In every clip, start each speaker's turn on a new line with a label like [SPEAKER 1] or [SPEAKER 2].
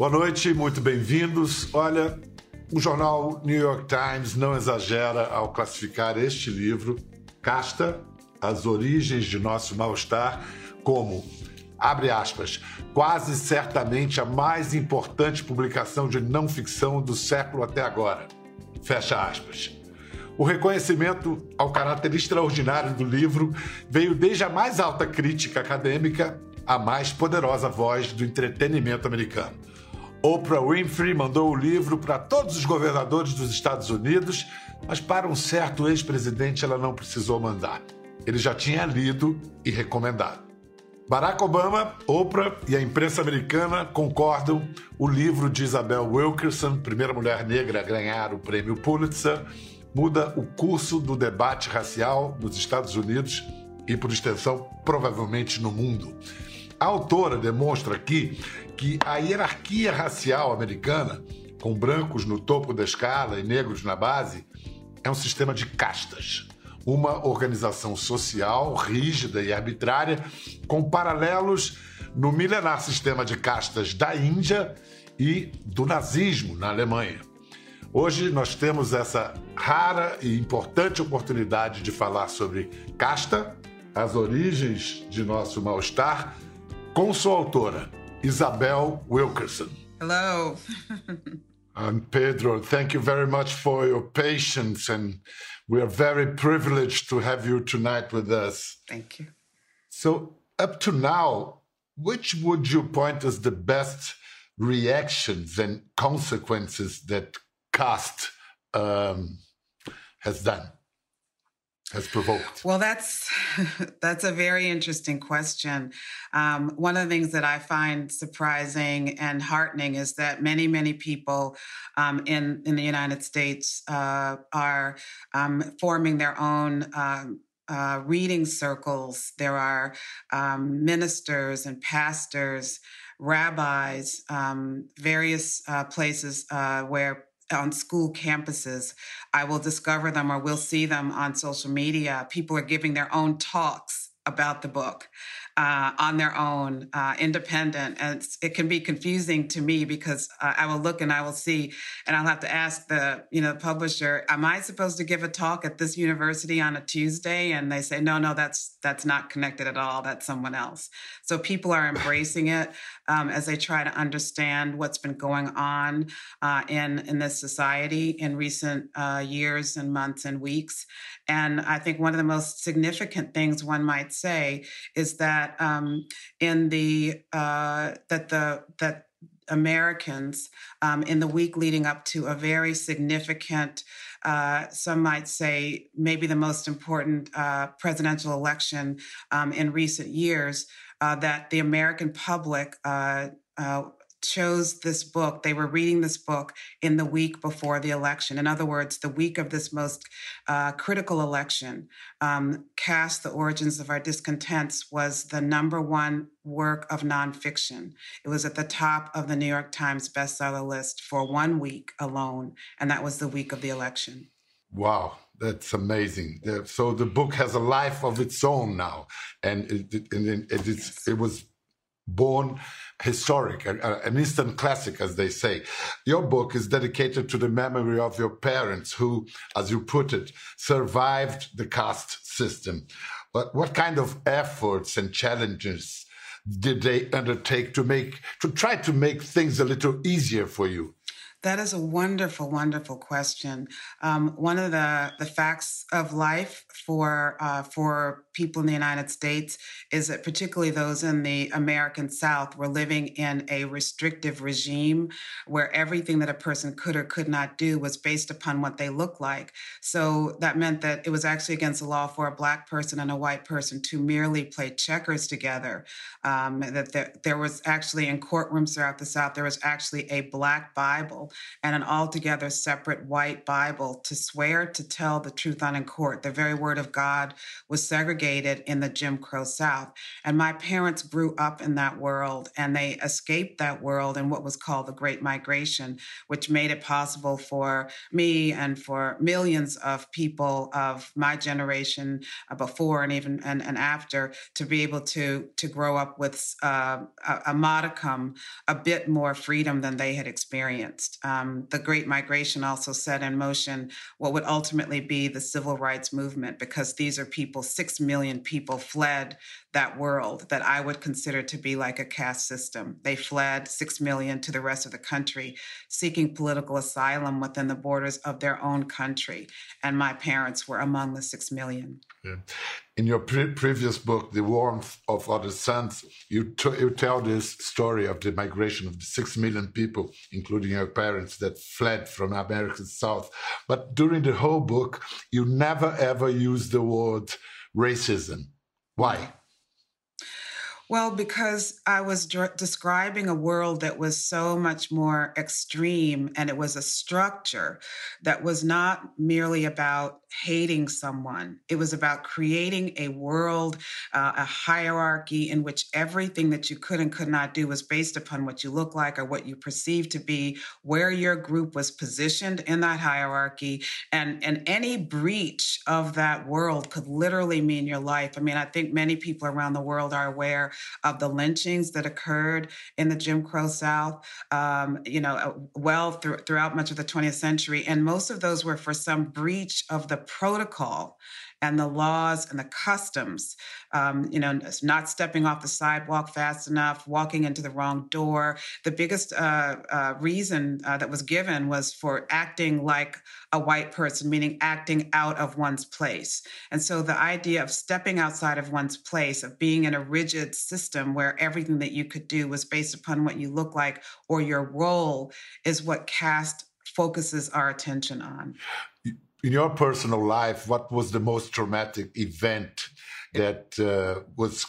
[SPEAKER 1] Boa noite, muito bem-vindos. Olha, o jornal New York Times não exagera ao classificar este livro, Casta, As Origens de Nosso Mal-Estar, como, abre aspas, quase certamente a mais importante publicação de não ficção do século até agora. Fecha aspas. O reconhecimento ao caráter extraordinário do livro veio desde a mais alta crítica acadêmica à mais poderosa voz do entretenimento americano. Oprah Winfrey mandou o livro para todos os governadores dos Estados Unidos, mas para um certo ex-presidente ela não precisou mandar. Ele já tinha lido e recomendado. Barack Obama, Oprah e a imprensa americana concordam. O livro de Isabel Wilkerson, primeira mulher negra a ganhar o prêmio Pulitzer, muda o curso do debate racial nos Estados Unidos e, por extensão, provavelmente no mundo. A autora demonstra aqui que a hierarquia racial americana, com brancos no topo da escala e negros na base, é um sistema de castas. Uma organização social rígida e arbitrária, com paralelos no milenar sistema de castas da Índia e do nazismo na Alemanha. Hoje nós temos essa rara e importante oportunidade de falar sobre casta, as origens de nosso mal-estar, com sua autora, Isabel Wilkerson.
[SPEAKER 2] Hello.
[SPEAKER 1] I'm Pedro. Thank you very much for your patience, and we are very privileged to have you tonight with us.
[SPEAKER 2] Thank you.
[SPEAKER 1] So, up to now, which would you point as the best reactions and consequences that Caste um, has done, has provoked?
[SPEAKER 2] Well, that's that's a very interesting question. Um, one of the things that I find surprising and heartening is that many, many people um, in in the United States uh, are um, forming their own. Um, uh, reading circles. There are um, ministers and pastors, rabbis, um, various uh, places uh, where on school campuses. I will discover them or we'll see them on social media. People are giving their own talks about the book uh, on their own, uh, independent. And it can be confusing to me because uh, I will look and I will see, and I'll have to ask the you know publisher, "Am I supposed to give a talk at this university on a Tuesday?" And they say, "No, no, that's that's not connected at all. That's someone else." So people are embracing it um, as they try to understand what's been going on uh, in in this society in recent uh, years and months and weeks. And I think one of the most significant things one might say is that um, in the uh, that the that Americans um, in the week leading up to a very significant, uh, some might say, maybe the most important uh, presidential election um, in recent years, uh, that the American public uh, uh, chose this book, they were reading this book in the week before the election. In other words, the week of this most uh, critical election, um, Caste the Origins of Our Discontents was the number one work of nonfiction. It was at the top of the New York Times bestseller list for one week alone, and that was the week of the election.
[SPEAKER 1] Wow, that's amazing. So the book has a life of its own now, and it, it, it, it was born historic, an uh, instant classic, as they say. Your book is dedicated to the memory of your parents who, as you put it, survived the caste system. But what kind of efforts and challenges did they undertake to make, to try to make things a little easier for you?
[SPEAKER 2] That is a wonderful, wonderful question. Um, one of the, the facts of life for uh, for people in the United States is that particularly those in the American South were living in a restrictive regime where everything that a person could or could not do was based upon what they looked like. So that meant that it was actually against the law for a black person and a white person to merely play checkers together. Um, that there, there was actually in courtrooms throughout the South there was actually a black Bible And an altogether separate white Bible to swear to tell the truth on in court. The very word of God was segregated in the Jim Crow South. And my parents grew up in that world and they escaped that world in what was called the Great Migration, which made it possible for me and for millions of people of my generation uh, before and even and, and after to be able to to grow up with uh, a, a, modicum, a bit more freedom than they had experienced. Um, the Great Migration also set in motion what would ultimately be the civil rights movement, because these are people, six million people fled that world that I would consider to be like a caste system. They fled six million to the rest of the country, seeking political asylum within the borders of their own country. And my parents were among the six million. Yeah.
[SPEAKER 1] In your pre previous book, The Warmth of Other Suns, you, you tell this story of the migration of the six million people, including your parents, that fled from America's South. But during the whole book, you never ever use the word racism. Why?
[SPEAKER 2] Well, because I was describing a world that was so much more extreme and it was a structure that was not merely about hating someone. It was about creating a world, uh, a hierarchy in which everything that you could and could not do was based upon what you look like or what you perceive to be where your group was positioned in that hierarchy. And, and any breach of that world could literally mean your life. I mean, I think many people around the world are aware of the lynchings that occurred in the Jim Crow South, um, you know, uh, well th- throughout much of the 20th century. And most of those were for some breach of the protocol and the laws and the customs, um, you know, not stepping off the sidewalk fast enough, walking into the wrong door. The biggest uh, uh, reason uh, that was given was for acting like a white person, meaning acting out of one's place. And so the idea of stepping outside of one's place, of being in a rigid system where everything that you could do was based upon what you look like or your role, is what caste focuses our attention on
[SPEAKER 1] in your personal life, what was the most traumatic event that uh, was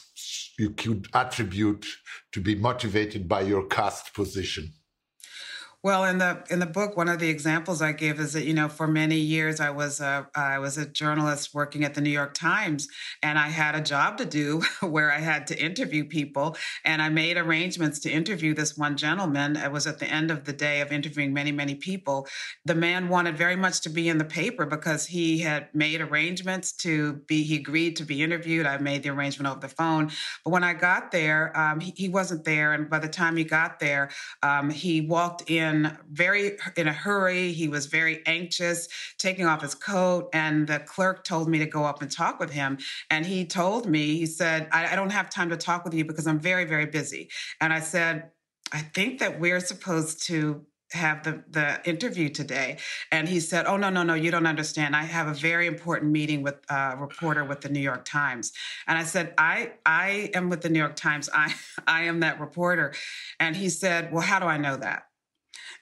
[SPEAKER 1] you could attribute to be motivated by your caste position?
[SPEAKER 2] Well, in the in the book, one of the examples I give is that you know for many years I was a I was a journalist working at the New York Times, and I had a job to do where I had to interview people, and I made arrangements to interview this one gentleman. It was at the end of the day of interviewing many many people. The man wanted very much to be in the paper because he had made arrangements to be. He agreed to be interviewed. I made the arrangement over the phone, but when I got there, um, he, he, wasn't there, and by the time he got there, um, he walked in in very in a hurry. He was very anxious, taking off his coat, and the clerk told me to go up and talk with him. And he told me, he said, I, I don't have time to talk with you because I'm very, very busy. And I said, I think that we're supposed to have the the interview today and he said oh no no no you don't understand i have a very important meeting with a reporter with the new york times and i said i i am with the new york times i i am that reporter and he said well how do i know that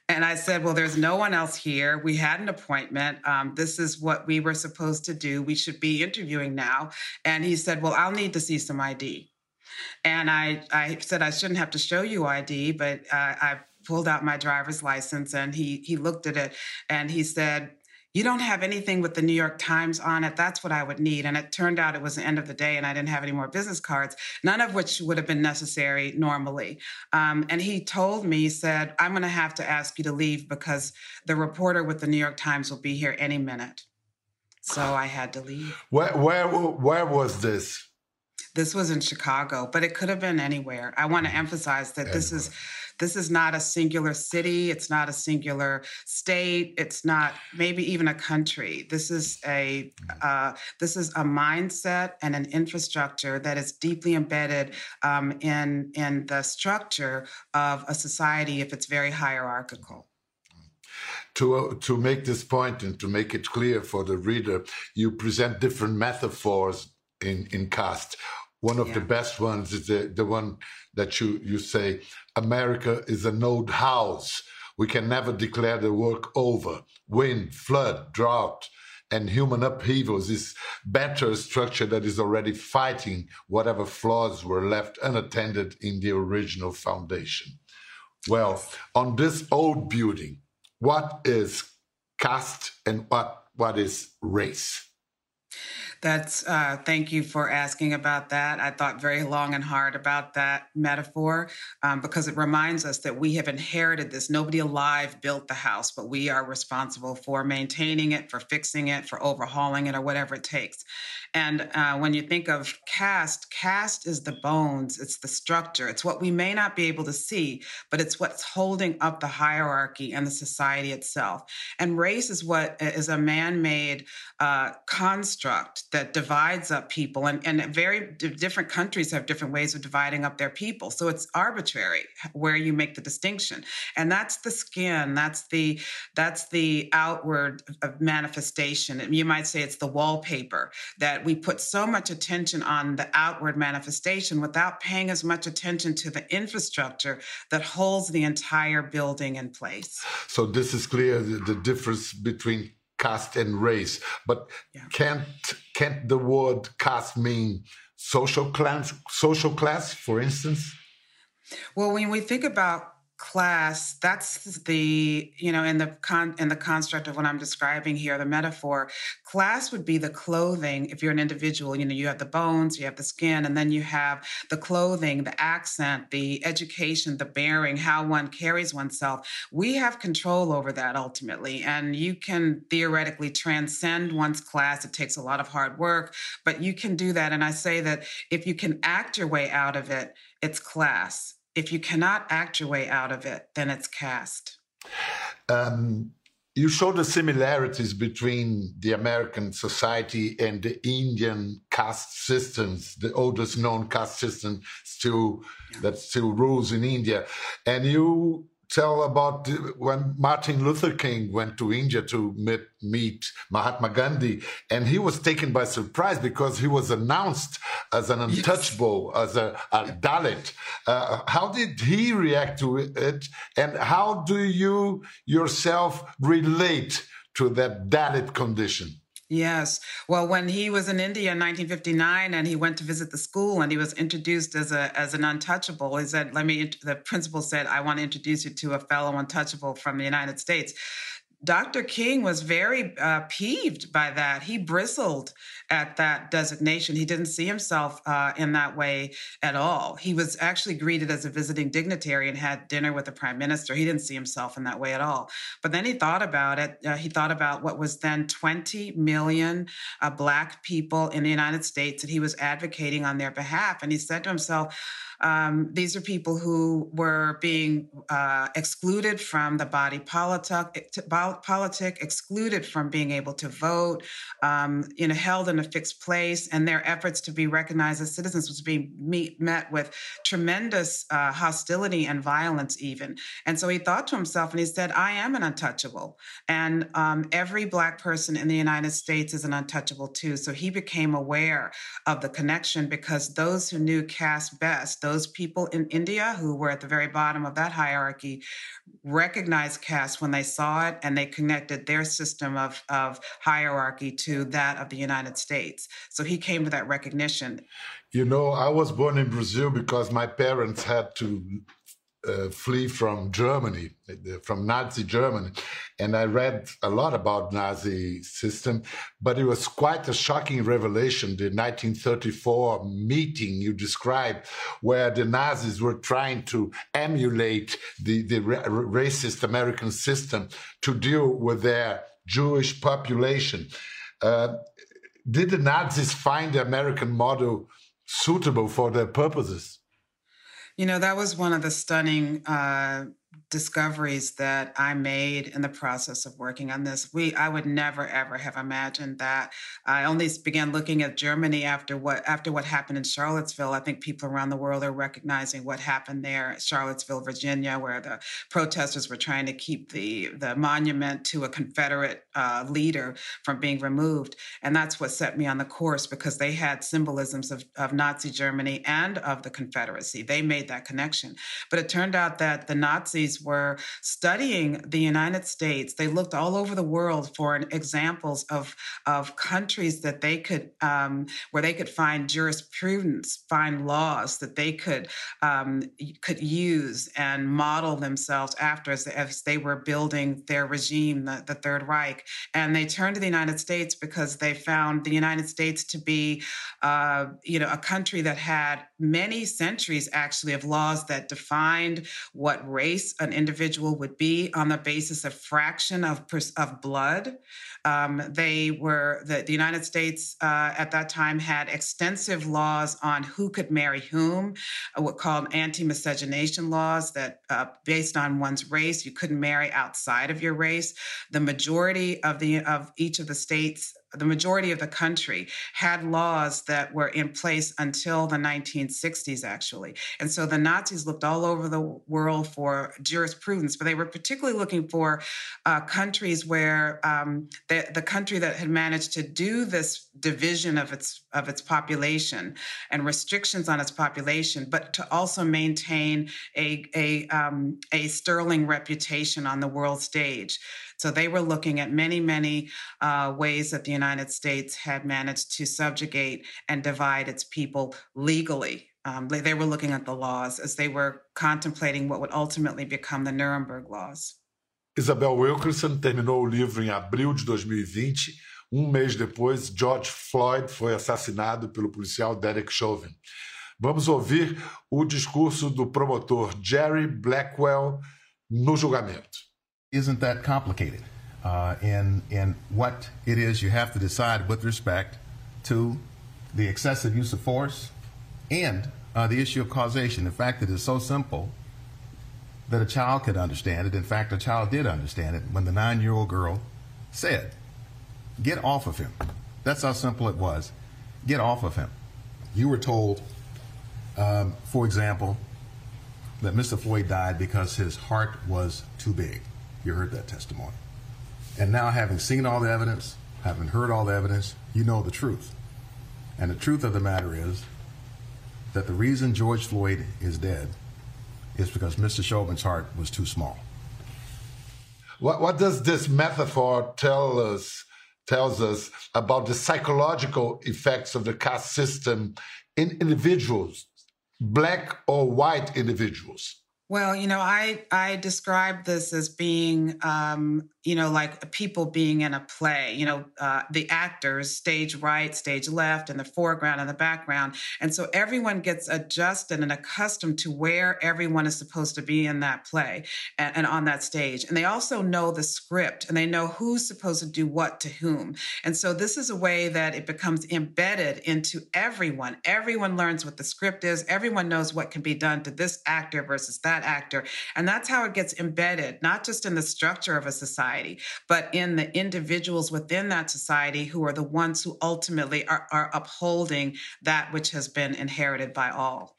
[SPEAKER 2] and I said, Well, there's no one else here. We had an appointment. Um, this is what we were supposed to do. We should be interviewing now. And he said, Well, I'll need to see some ID. And I, I said, I shouldn't have to show you ID, but uh, I pulled out my driver's license and he, he looked at it and he said, you don't have anything with the New York Times on it. That's what I would need. And it turned out it was the end of the day and I didn't have any more business cards, none of which would have been necessary normally. Um, and he told me, he said, I'm going to have to ask you to leave because the reporter with the New York Times will be here any minute. So I had to leave.
[SPEAKER 1] Where, where, where was this?
[SPEAKER 2] This was in Chicago, but it could have been anywhere. I want to mm-hmm. emphasize that anywhere. this is this is not a singular city, it's not a singular state, it's not maybe even a country. This is a mm-hmm. uh, this is a mindset and an infrastructure that is deeply embedded um, in in the structure of a society if it's very hierarchical
[SPEAKER 1] to uh, to make this point and to make it clear for the reader, you present different metaphors in in caste. One of yeah. the best ones is the, the one that you, you say, America is an old house. We can never declare the work over. Wind, flood, drought, and human upheavals is better structure that is already fighting whatever flaws were left unattended in the original foundation. Well, on this old building, what is caste and what what is race?
[SPEAKER 2] That's uh, thank you for asking about that. I thought very long and hard about that metaphor um, because it reminds us that we have inherited this. Nobody alive built the house, but we are responsible for maintaining it, for fixing it, for overhauling it, or whatever it takes. And uh, when you think of caste, caste is the bones, it's the structure, it's what we may not be able to see, but it's what's holding up the hierarchy and the society itself. And race is what is a man made uh, construct that divides up people. And, and very different countries have different ways of dividing up their people. So it's arbitrary where you make the distinction. And that's the skin, that's the that's the outward manifestation. You might say it's the wallpaper that that we put so much attention on the outward manifestation without paying as much attention to the infrastructure that holds the entire building in place.
[SPEAKER 1] So this is clear the, the difference between caste and race, but yeah. can't can't the word caste mean social class? Social class, for instance.
[SPEAKER 2] Well, when we think about class that's the you know in the con in the construct of what i'm describing here the metaphor class would be the clothing. If you're an individual you know you have the bones you have the skin and then you have the clothing the accent the education the bearing how one carries oneself. We have control over that ultimately and you can theoretically transcend one's class. It takes a lot of hard work but you can do that and i say that if you can act your way out of it it's class if you cannot act your way out of it, then it's caste.
[SPEAKER 1] Um, you show the similarities between the American society and the Indian caste systems, the oldest known caste system still yeah. that still rules in India. And you tell about when Martin Luther King went to India to meet, meet, Mahatma Gandhi, and he was taken by surprise because he was announced as an untouchable, yes. as a, a Dalit. Uh, how did he react to it, and how do you yourself relate to that Dalit condition?
[SPEAKER 2] Yes. Well, when he was in India in 1959 and he went to visit the school and he was introduced as a as an untouchable, he said, "Let me." The principal said, "I want to introduce you to a fellow untouchable from the United States." Dr. King was very uh, peeved by that. He bristled at that designation. He didn't see himself uh, in that way at all. He was actually greeted as a visiting dignitary and had dinner with the prime minister. He didn't see himself in that way at all. But then he thought about it. Uh, he thought about what was then 20 million uh, Black people in the United States that he was advocating on their behalf. And he said to himself, um, these are people who were being uh, excluded from the body politic, politic, excluded from being able to vote, um, you know, held in a fixed place, and their efforts to be recognized as citizens was being meet, met with tremendous uh, hostility and violence, even. And so he thought to himself, and he said, "I am an untouchable, and um, every black person in the United States is an untouchable too." So he became aware of the connection because those who knew caste best those people in India who were at the very bottom of that hierarchy recognized caste when they saw it and they connected their system of, of hierarchy to that of the United States. So he came to that recognition.
[SPEAKER 1] You know, I was born in Brazil because my parents had to uh, flee from Germany, from Nazi Germany. And I read a lot about Nazi system, but it was quite a shocking revelation, the 1934 meeting you described, where the Nazis were trying to emulate the, the racist American system to deal with their Jewish population. Uh, did the Nazis find the American model suitable for their purposes?
[SPEAKER 2] You know, that was one of the stunning uh, discoveries that I made in the process of working on this. We I would never ever have imagined that. I only began looking at Germany after what after what happened in Charlottesville. I think people around the world are recognizing what happened there, Charlottesville, Virginia, where the protesters were trying to keep the the monument to a Confederate uh, leader from being removed, and that's what set me on the course because they had symbolisms of, of Nazi Germany and of the Confederacy. They made that connection, but it turned out that the Nazi Were studying the United States, they looked all over the world for examples of, of countries that they could, um, where they could find jurisprudence, find laws that they could um, could use and model themselves after as, as they were building their regime, the, the Third Reich. And they turned to the United States because they found the United States to be, uh, you know, a country that had many centuries actually of laws that defined what race an individual would be on the basis of fraction of of blood. Um, they were the, the United States uh, at that time had extensive laws on who could marry whom, uh, what called anti-miscegenation laws that uh, based on one's race you couldn't marry outside of your race. The majority of the of each of the states the majority of the country had laws that were in place until the 1960s, actually. And so the Nazis looked all over the world for jurisprudence, but they were particularly looking for uh, countries where um, the, the country that had managed to do this division of its of its population and restrictions on its population, but to also maintain a a, um, a sterling reputation on the world stage. So they were looking at many, many uh, ways that the United States had managed to subjugate and divide its people legally. Um, they, were looking at the laws as they were contemplating what would ultimately become the Nuremberg laws.
[SPEAKER 1] Isabel Wilkerson terminou o livro em abril de 2020. Um mês depois, George Floyd foi assassinado pelo policial Derek Chauvin. Vamos ouvir o discurso do promotor Jerry Blackwell no julgamento.
[SPEAKER 3] Isn't that complicated uh, in, in what it is you have to decide with respect to the excessive use of force and uh, the issue of causation. In fact, it is so simple that a child could understand it. In fact, a child did understand it when the nine year old girl said, Get off of him. That's how simple it was. Get off of him. You were told, um, for example, that Mr. Floyd died because his heart was too big. You heard that testimony. And now, having seen all the evidence, having heard all the evidence, you know the truth. And the truth of the matter is that the reason George Floyd is dead is because Mr. Chauvin's heart was too small.
[SPEAKER 1] What, what does this metaphor tell us? Tells us about the psychological effects of the caste system in individuals, black or white individuals.
[SPEAKER 2] Well, you know, I I describe this as being um, you know, like people being in a play, you know, uh, the actors, stage right, stage left, in the foreground and the background. And so everyone gets adjusted and accustomed to where everyone is supposed to be in that play and, and on that stage. And they also know the script and they know who's supposed to do what to whom. And so this is a way that it becomes embedded into everyone. Everyone learns what the script is, everyone knows what can be done to this actor versus that actor. And that's how it gets embedded, not just in the structure of a society society, but in the individuals within that society who are the ones who ultimately are, are upholding that which has been inherited by all.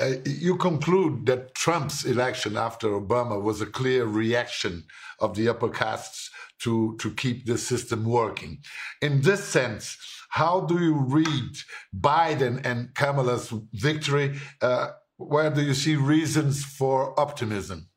[SPEAKER 1] Uh, you conclude that Trump's election after Obama was a clear reaction of the upper castes to, to keep the system working. In this sense, how do you read Biden and Kamala's victory? Uh, where do you see reasons for optimism?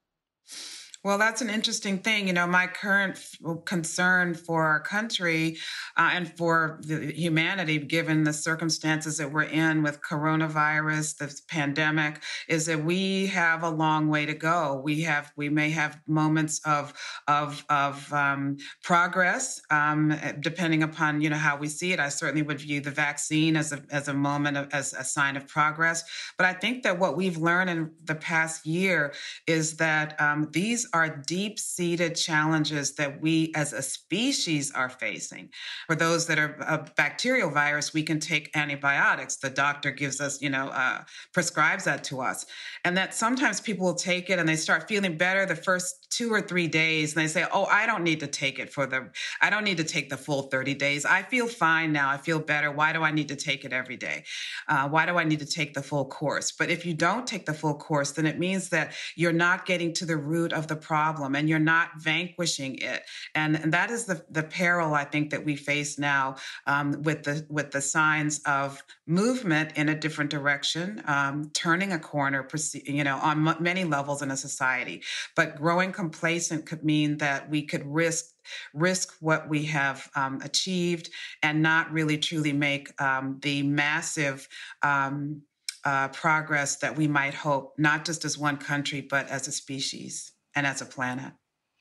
[SPEAKER 2] Well, that's an interesting thing. You know, my current concern for our country uh, and for humanity, given the circumstances that we're in with coronavirus, the pandemic, is that we have a long way to go. We have, we may have moments of of of um, progress, um, depending upon you know how we see it. I certainly would view the vaccine as a as a moment of, as a sign of progress. But I think that what we've learned in the past year is that um, these are deep seated challenges that we as a species are facing. For those that are a bacterial virus, we can take antibiotics. The doctor gives us, you know, uh, prescribes that to us. And that sometimes people will take it and they start feeling better the first two or three days and they say, oh, I don't need to take it for the, I don't need to take the full 30 days. I feel fine now. I feel better. Why do I need to take it every day? Uh, why do I need to take the full course? But if you don't take the full course, then it means that you're not getting to the root of the problem and you're not vanquishing it. And, and that is the, the peril I think that we face now um, with the with the signs of movement in a different direction, um, turning a corner, you know, on m- many levels in a society. But growing complacent could mean that we could risk risk what we have um, achieved and not really truly make um, the massive um, uh, progress that we might hope, not just as one country, but as a species and as a planet.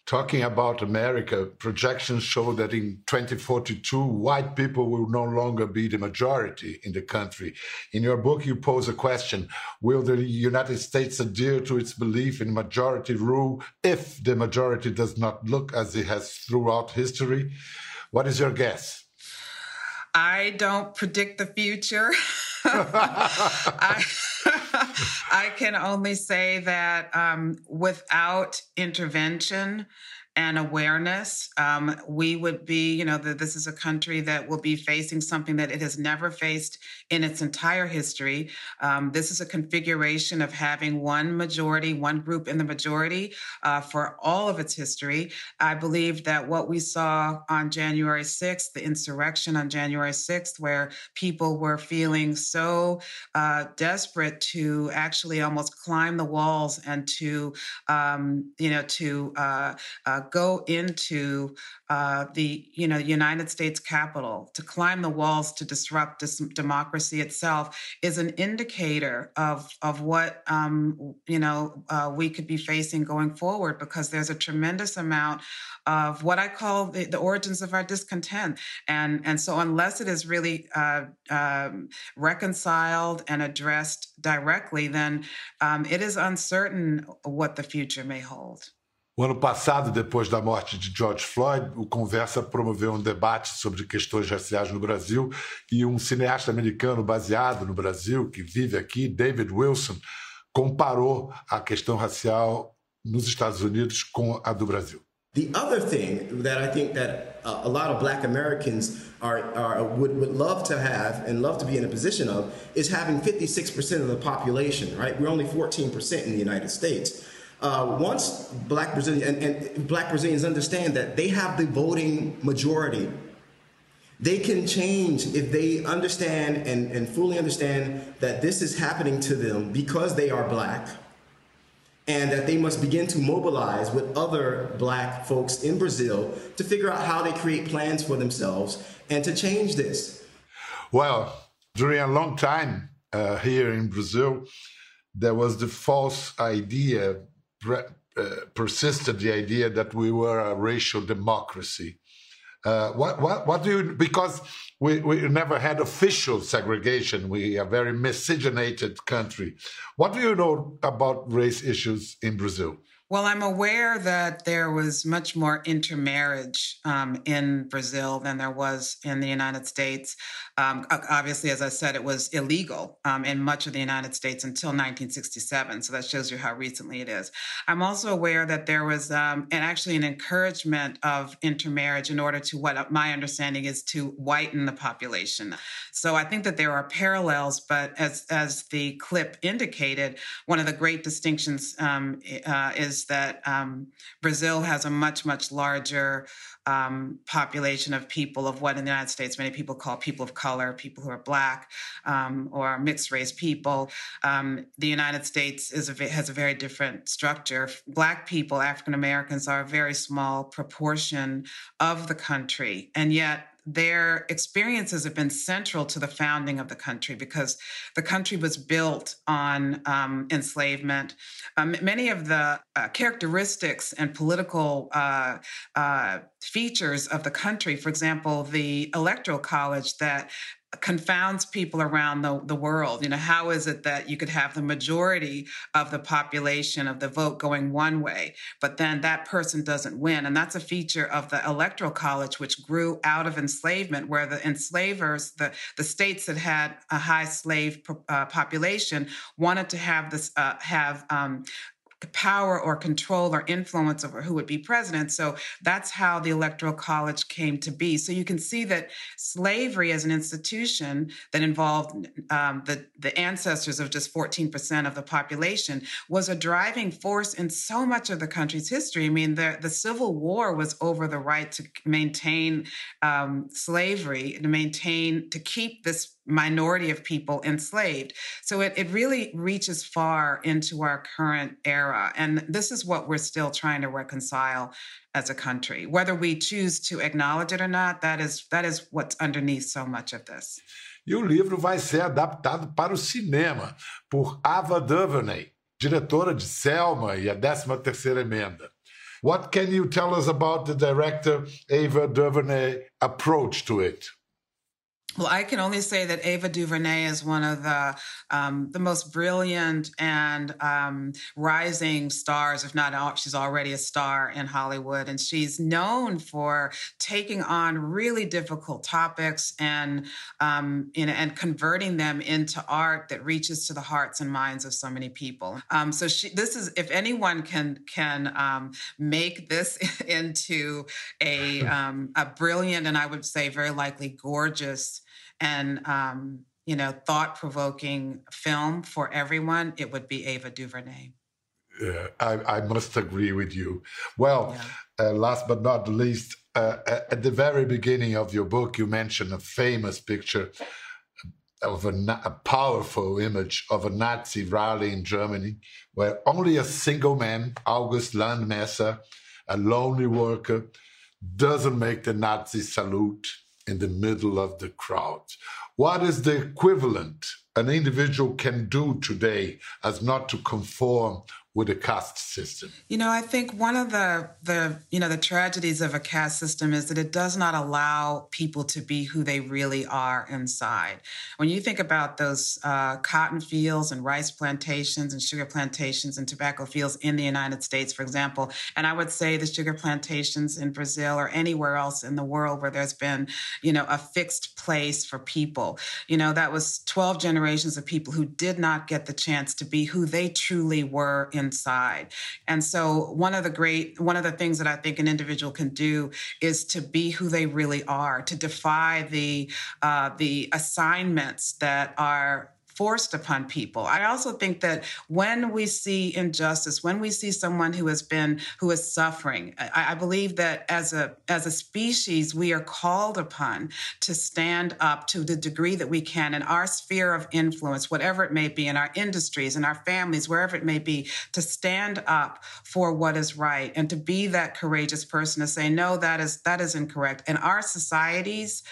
[SPEAKER 1] Talking about America, projections show that in 2042, white people will no longer be the majority in the country. In your book, you pose a question Will the United States adhere to its belief in majority rule if the majority does not look as it has throughout history? What is your guess?
[SPEAKER 2] I don't predict the future. I, I can only say that um, without intervention, and awareness, um, we would be, you know, that this is a country that will be facing something that it has never faced in its entire history. Um, this is a configuration of having one majority, one group in the majority uh, for all of its history. I believe that what we saw on January 6th, the insurrection on January 6th, where people were feeling so uh, desperate to actually almost climb the walls and to, um, you know, to uh, uh go into uh, the you know United States Capitol to climb the walls to disrupt this democracy itself is an indicator of of what um, you know uh, we could be facing going forward because there's a tremendous amount of what I call the, the origins of our discontent and and so unless it is really uh, um, reconciled and addressed directly, then um, it is uncertain what the future may hold.
[SPEAKER 1] O ano passado, depois da morte de George Floyd, o Conversa promoveu um debate sobre questões raciais no Brasil e um cineasta americano baseado no Brasil, que vive aqui, David Wilson, comparou a questão racial nos Estados Unidos com a do Brasil.
[SPEAKER 4] The other thing that I think that a lot of black Americans are, are would, would love to have and love to be in a position of is having 56% of the population, right? We're only 14% in the United States. Uh, once black Brazilians and, and black Brazilians understand that they have the voting majority, they can change if they understand and, and fully understand that this is happening to them because they are black and that they must begin to mobilize with other black folks in Brazil to figure out how they create plans for themselves and to change this.
[SPEAKER 1] Well, during a long time uh, here in Brazil, there was the false idea persisted the idea that we were a racial democracy. Uh, what, what, what do you, because we, we never had official segregation. We are a very miscegenated country. What do you know about race issues in Brazil?
[SPEAKER 2] Well, I'm aware that there was much more intermarriage um, in Brazil than there was in the United States. Um, obviously, as I said, it was illegal um, in much of the United States until 1967. So that shows you how recently it is. I'm also aware that there was um, and actually an encouragement of intermarriage in order to what my understanding is to whiten the population. So I think that there are parallels, but as as the clip indicated, one of the great distinctions um, uh, is that um, Brazil has a much, much larger um, population of people of what in the United States many people call people of color, people who are black um, or mixed race people. Um, the United States is a, has a very different structure. Black people, African Americans, are a very small proportion of the country, and yet their experiences have been central to the founding of the country because the country was built on um, enslavement. Um, many of the uh, characteristics and political uh, uh, features of the country, for example, the electoral college that confounds people around the, the world. You know, how is it that you could have the majority of the population of the vote going one way, but then that person doesn't win? And that's a feature of the electoral college, which grew out of enslavement, where the enslavers, the, the states that had a high slave uh, population, wanted to have this uh, have um, power or control or influence over who would be president. So that's how the Electoral College came to be. So you can see that slavery as an institution that involved um, the, the ancestors of just 14% of the population was a driving force in so much of the country's history. I mean, the, the Civil War was over the right to maintain um, slavery, to maintain, to keep this minority of people enslaved. So it, it really reaches far into our current era. And this is what we're still trying to reconcile as a country. Whether we choose to acknowledge it or not, that is, that is what's underneath so much of this.
[SPEAKER 1] E o livro vai ser adaptado para o cinema por Ava DuVernay, diretora de Selma e a 13ª Emenda. What can you tell us about the director Ava DuVernay approach to it?
[SPEAKER 2] Well, I can only say that Ava DuVernay is one of the um, the most brilliant and um, rising stars, if not, she's already a star in Hollywood, and she's known for taking on really difficult topics and um, you know, and converting them into art that reaches to the hearts and minds of so many people. Um, so she, this is, if anyone can can um, make this into a um, a brilliant and I would say very likely gorgeous and um, you know thought provoking film for everyone, it would be Ava DuVernay.
[SPEAKER 1] Yeah, I, I must agree with you. Well, yeah. uh, last but not least, uh, at the very beginning of your book, you mentioned a famous picture of a, a, powerful image of a Nazi rally in Germany, where only a single man, August Landmesser, a lonely worker, doesn't make the Nazi salute in the middle of the crowd. What is the equivalent an individual can do today as not to conform with a caste system?
[SPEAKER 2] You know, I think one of the the you know the tragedies of a caste system is that it does not allow people to be who they really are inside. When you think about those uh, cotton fields and rice plantations and sugar plantations and tobacco fields in the United States, for example, and I would say the sugar plantations in Brazil or anywhere else in the world where there's been you know a fixed place for people, you know that was 12 generations of people who did not get the chance to be who they truly were in inside. And so one of the great one of the things that I think an individual can do is to be who they really are, to defy the uh, the assignments that are forced upon people. I also think that when we see injustice, when we see someone who has been who is suffering, I, I, believe that as a as a species, we are called upon to stand up to the degree that we can in our sphere of influence, whatever it may be, in our industries, in our families, wherever it may be, to stand up for what is right and to be that courageous person to say, no, that is that is incorrect. And our societies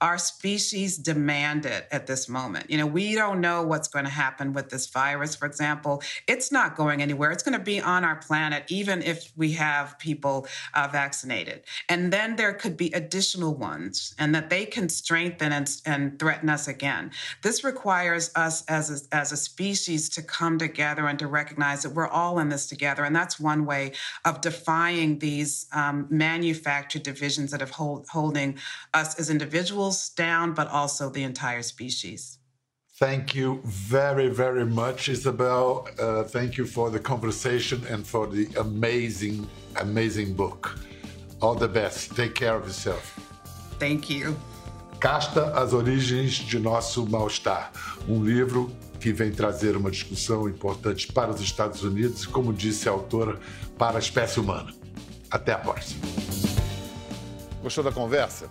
[SPEAKER 2] our species demand it at this moment. You know, we don't know what's going to happen with this virus, for example. It's not going anywhere. It's going to be on our planet, even if we have people uh, vaccinated. And then there could be additional ones, and that they can strengthen and, and threaten us again. This requires us as a, as a species to come together and to recognize that we're all in this together. And that's one way of defying these um, manufactured divisions that are hold, holding us as individuals animals down, but also the entire species.
[SPEAKER 1] Thank you very, very much, Isabel. Uh, thank you for the conversation and for the amazing, amazing book. All the best. Take care of yourself.
[SPEAKER 2] Thank you.
[SPEAKER 1] Casta As Origens de Nosso Mal-Estar, um livro que vem trazer uma discussão importante para os Estados Unidos e, como disse a autora, para a espécie humana. Até a próxima. Gostou da conversa?